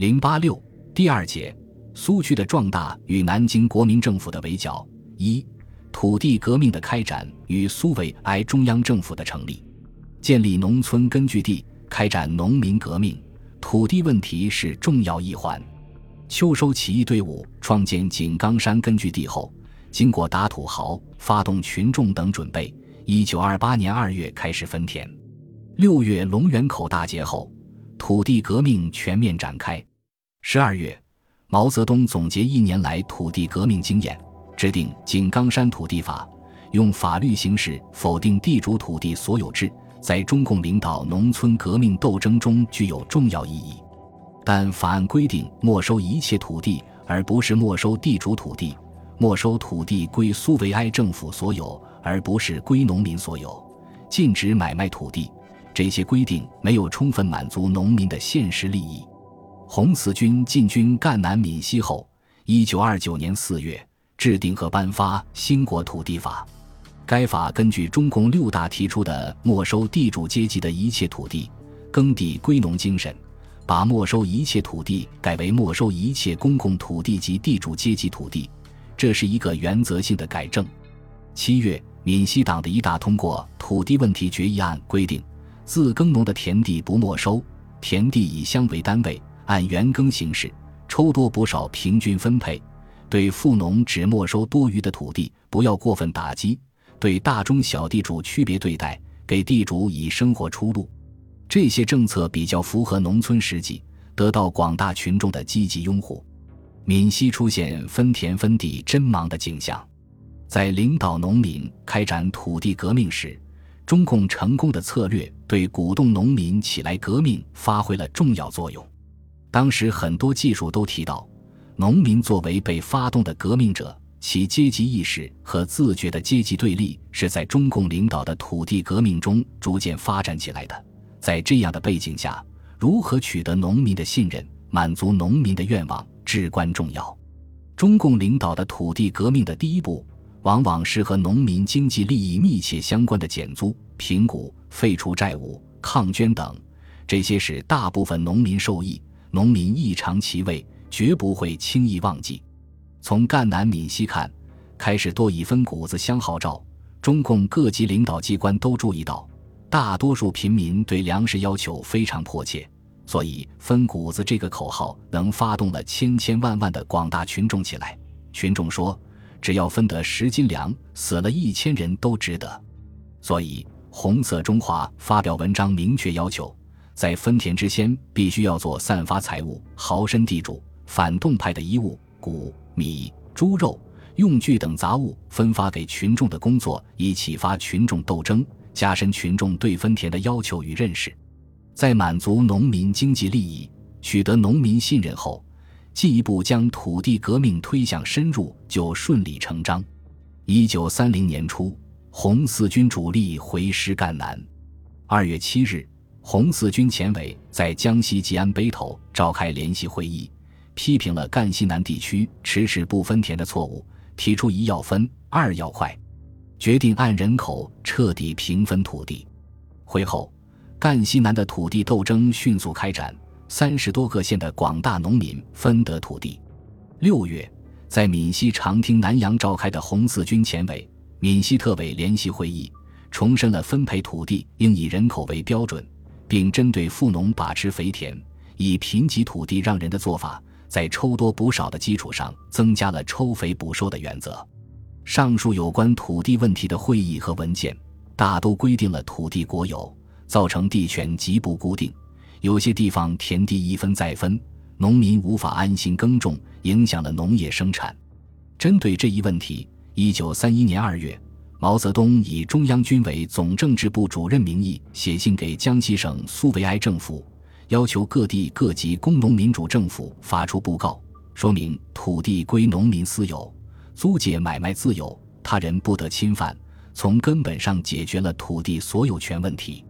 零八六第二节，苏区的壮大与南京国民政府的围剿。一、土地革命的开展与苏维埃中央政府的成立。建立农村根据地，开展农民革命，土地问题是重要一环。秋收起义队伍创建井冈山根据地后，经过打土豪、发动群众等准备，一九二八年二月开始分田。六月龙源口大捷后，土地革命全面展开。十二月，毛泽东总结一年来土地革命经验，制定《井冈山土地法》，用法律形式否定地主土地所有制，在中共领导农村革命斗争中具有重要意义。但法案规定没收一切土地，而不是没收地主土地；没收土地归苏维埃政府所有，而不是归农民所有；禁止买卖土地。这些规定没有充分满足农民的现实利益。红四军进军赣南闽西后，一九二九年四月制定和颁发《兴国土地法》。该法根据中共六大提出的没收地主阶级的一切土地、耕地归农精神，把没收一切土地改为没收一切公共土地及地主阶级土地，这是一个原则性的改正。七月，闽西党的一大通过土地问题决议案规定，自耕农的田地不没收，田地以乡为单位。按原耕形式抽多补少，平均分配；对富农只没收多余的土地，不要过分打击；对大中小地主区别对待，给地主以生活出路。这些政策比较符合农村实际，得到广大群众的积极拥护。闽西出现分田分地真忙的景象。在领导农民开展土地革命时，中共成功的策略对鼓动农民起来革命发挥了重要作用。当时很多技术都提到，农民作为被发动的革命者，其阶级意识和自觉的阶级对立是在中共领导的土地革命中逐渐发展起来的。在这样的背景下，如何取得农民的信任，满足农民的愿望至关重要。中共领导的土地革命的第一步，往往是和农民经济利益密切相关的减租、平谷、废除债务、抗捐等，这些使大部分农民受益。农民异常其位，绝不会轻易忘记。从赣南闽西看，开始多以分谷子相号召。中共各级领导机关都注意到，大多数平民对粮食要求非常迫切，所以分谷子这个口号能发动了千千万万的广大群众起来。群众说：“只要分得十斤粮，死了一千人都值得。”所以，红色中华发表文章，明确要求。在分田之前，必须要做散发财物、豪绅地主、反动派的衣物、谷、米、猪肉、用具等杂物分发给群众的工作，以启发群众斗争，加深群众对分田的要求与认识。在满足农民经济利益、取得农民信任后，进一步将土地革命推向深入，就顺理成章。一九三零年初，红四军主力回师赣南。二月七日。红四军前委在江西吉安北头召开联席会议，批评了赣西南地区迟迟不分田的错误，提出一要分，二要快，决定按人口彻底平分土地。会后，赣西南的土地斗争迅速开展，三十多个县的广大农民分得土地。六月，在闽西长汀南阳召开的红四军前委、闽西特委联席会议，重申了分配土地应以人口为标准。并针对富农把持肥田、以贫瘠土地让人的做法，在抽多补少的基础上，增加了抽肥补收的原则。上述有关土地问题的会议和文件，大都规定了土地国有，造成地权极不固定，有些地方田地一分再分，农民无法安心耕种，影响了农业生产。针对这一问题，一九三一年二月。毛泽东以中央军委总政治部主任名义写信给江西省苏维埃政府，要求各地各级工农民主政府发出布告，说明土地归农民私有，租借买卖自由，他人不得侵犯，从根本上解决了土地所有权问题。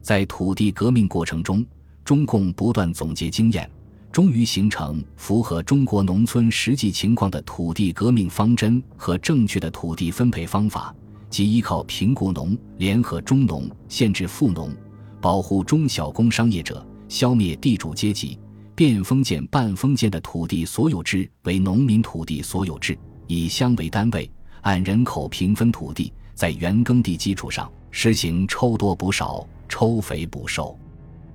在土地革命过程中，中共不断总结经验，终于形成符合中国农村实际情况的土地革命方针和正确的土地分配方法。即依靠贫雇农联合中农，限制富农，保护中小工商业者，消灭地主阶级，变封建半封建的土地所有制为农民土地所有制，以乡为单位，按人口平分土地，在原耕地基础上实行抽多补少、抽肥补瘦。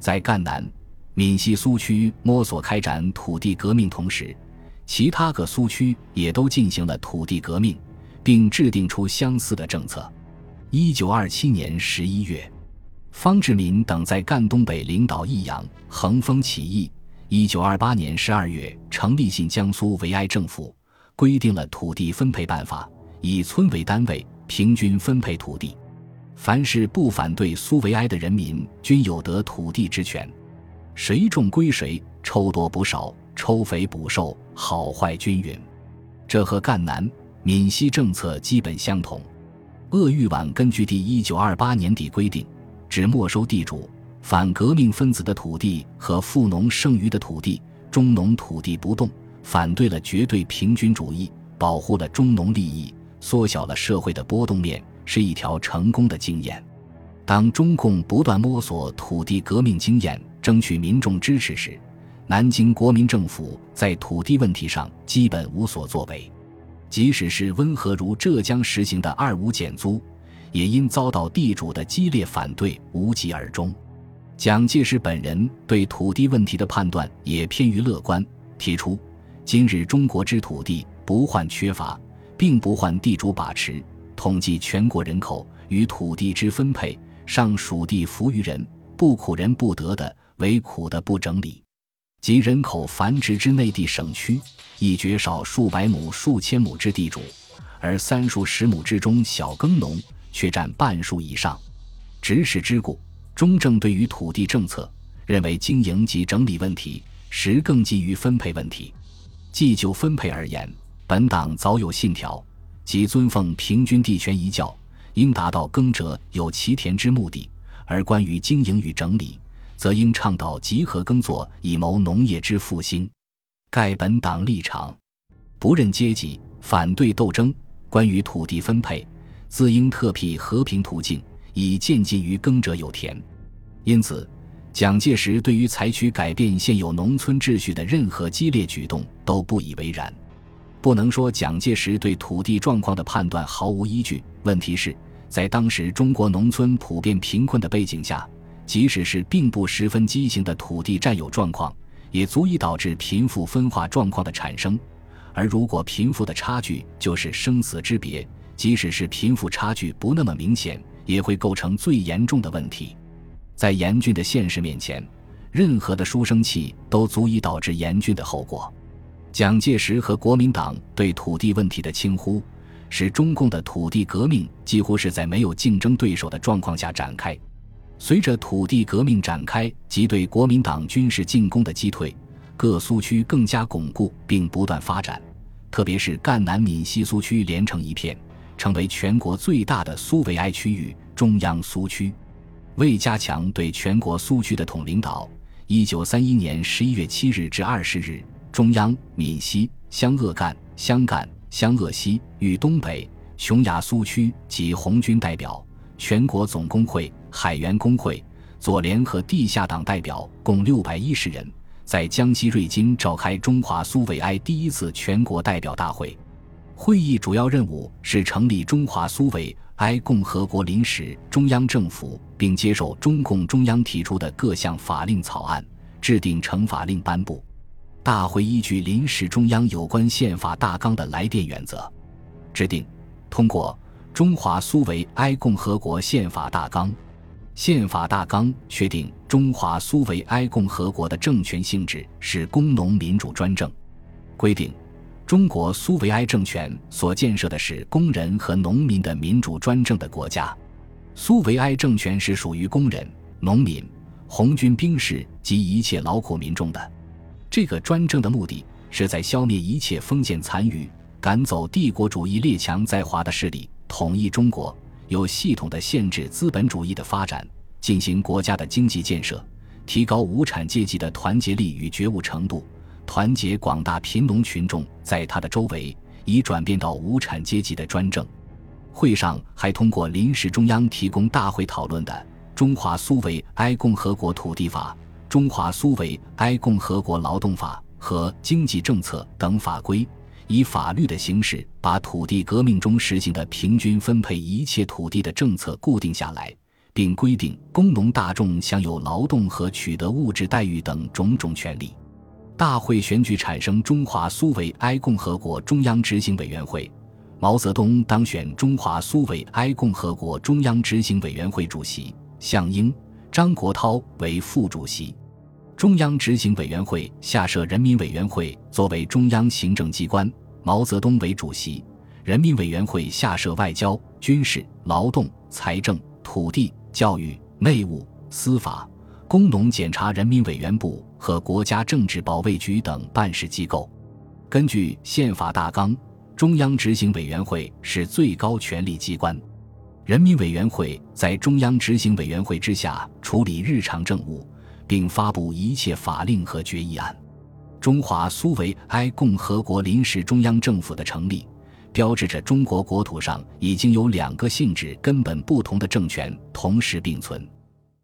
在赣南、闽西苏区摸索开展土地革命同时，其他各苏区也都进行了土地革命，并制定出相似的政策。一九二七年十一月。方志敏等在赣东北领导益阳、横风起义。一九二八年十二月，成立新江苏维埃政府，规定了土地分配办法，以村为单位，平均分配土地。凡是不反对苏维埃的人民，均有得土地之权。谁种归谁，抽多补少，抽肥补瘦，好坏均匀。这和赣南、闽西政策基本相同。鄂豫皖根据第一九二八年底规定。只没收地主、反革命分子的土地和富农剩余的土地，中农土地不动，反对了绝对平均主义，保护了中农利益，缩小了社会的波动面，是一条成功的经验。当中共不断摸索土地革命经验，争取民众支持时，南京国民政府在土地问题上基本无所作为，即使是温和如浙江实行的二五减租。也因遭到地主的激烈反对，无疾而终。蒋介石本人对土地问题的判断也偏于乐观，提出：今日中国之土地不患缺乏，并不患地主把持。统计全国人口与土地之分配，尚属地服于人，不苦人不得的，为苦的不整理。即人口繁殖之内地省区，亦绝少数百亩、数千亩之地主，而三数十亩之中小耕农。却占半数以上，直使之故，中正对于土地政策认为经营及整理问题，实更基于分配问题。既就分配而言，本党早有信条，即尊奉平均地权一教，应达到耕者有其田之目的；而关于经营与整理，则应倡导集合耕作，以谋农业之复兴。盖本党立场，不认阶级，反对斗争。关于土地分配。自应特辟和平途径，以渐进于耕者有田。因此，蒋介石对于采取改变现有农村秩序的任何激烈举动都不以为然。不能说蒋介石对土地状况的判断毫无依据。问题是，在当时中国农村普遍贫困的背景下，即使是并不十分畸形的土地占有状况，也足以导致贫富分化状况的产生。而如果贫富的差距就是生死之别。即使是贫富差距不那么明显，也会构成最严重的问题。在严峻的现实面前，任何的书生气都足以导致严峻的后果。蒋介石和国民党对土地问题的轻忽，使中共的土地革命几乎是在没有竞争对手的状况下展开。随着土地革命展开及对国民党军事进攻的击退，各苏区更加巩固并不断发展，特别是赣南闽西苏区连成一片。成为全国最大的苏维埃区域——中央苏区。为加强对全国苏区的统领导，一九三一年十一月七日至二十日，中央、闽西、湘鄂赣、湘赣、湘鄂西与东北、琼崖苏区及红军代表、全国总工会、海员工会、左联和地下党代表共六百一十人，在江西瑞金召开中华苏维埃第一次全国代表大会。会议主要任务是成立中华苏维埃共和国临时中央政府，并接受中共中央提出的各项法令草案，制定惩法令颁布。大会依据临时中央有关宪法大纲的来电原则，制定通过《中华苏维埃共和国宪法大纲》。宪法大纲确定中华苏维埃共和国的政权性质是工农民主专政，规定。中国苏维埃政权所建设的是工人和农民的民主专政的国家，苏维埃政权是属于工人、农民、红军兵士及一切劳苦民众的。这个专政的目的是在消灭一切封建残余，赶走帝国主义列强在华的势力，统一中国，有系统的限制资本主义的发展，进行国家的经济建设，提高无产阶级的团结力与觉悟程度。团结广大贫农群众在他的周围，以转变到无产阶级的专政。会上还通过临时中央提供大会讨论的《中华苏维埃共和国土地法》《中华苏维埃共和国劳动法和经济政策等法规，以法律的形式把土地革命中实行的平均分配一切土地的政策固定下来，并规定工农大众享有劳动和取得物质待遇等种种权利。大会选举产生中华苏维埃共和国中央执行委员会，毛泽东当选中华苏维埃共和国中央执行委员会主席，项英、张国焘为副主席。中央执行委员会下设人民委员会作为中央行政机关，毛泽东为主席。人民委员会下设外交、军事、劳动、财政、土地、教育、内务、司法。工农检查人民委员部和国家政治保卫局等办事机构，根据宪法大纲，中央执行委员会是最高权力机关。人民委员会在中央执行委员会之下处理日常政务，并发布一切法令和决议案。中华苏维埃共和国临时中央政府的成立，标志着中国国土上已经有两个性质根本不同的政权同时并存。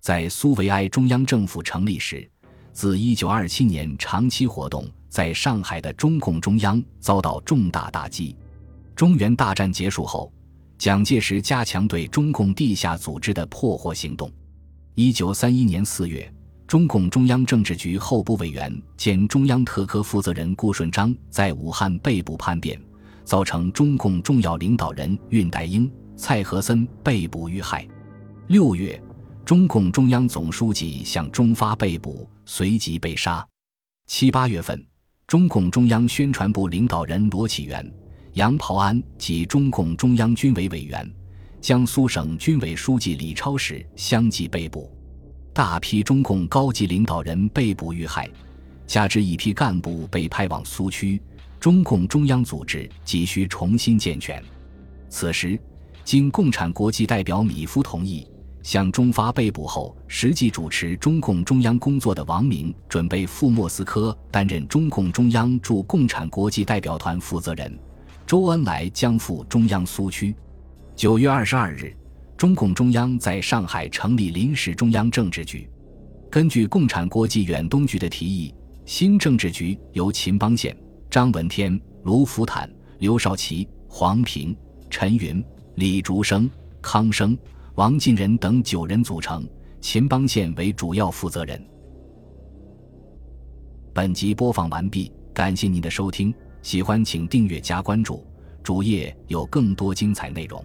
在苏维埃中央政府成立时，自1927年长期活动在上海的中共中央遭到重大打击。中原大战结束后，蒋介石加强对中共地下组织的破获行动。1931年4月，中共中央政治局候补委员兼中央特科负责人顾顺章在武汉被捕叛变，造成中共重要领导人恽代英、蔡和森被捕遇害。6月。中共中央总书记向忠发被捕，随即被杀。七八月份，中共中央宣传部领导人罗启元、杨匏安及中共中央军委委员、江苏省军委书记李超时相继被捕，大批中共高级领导人被捕遇害，加之一批干部被派往苏区，中共中央组织急需重新健全。此时，经共产国际代表米夫同意。向中发被捕后，实际主持中共中央工作的王明准备赴莫斯科担任中共中央驻共产国际代表团负责人，周恩来将赴中央苏区。九月二十二日，中共中央在上海成立临时中央政治局。根据共产国际远东局的提议，新政治局由秦邦宪、张闻天、卢福坦、刘少奇、黄平、陈云、李竹生、康生。王进仁等九人组成，秦邦宪为主要负责人。本集播放完毕，感谢您的收听，喜欢请订阅加关注，主页有更多精彩内容。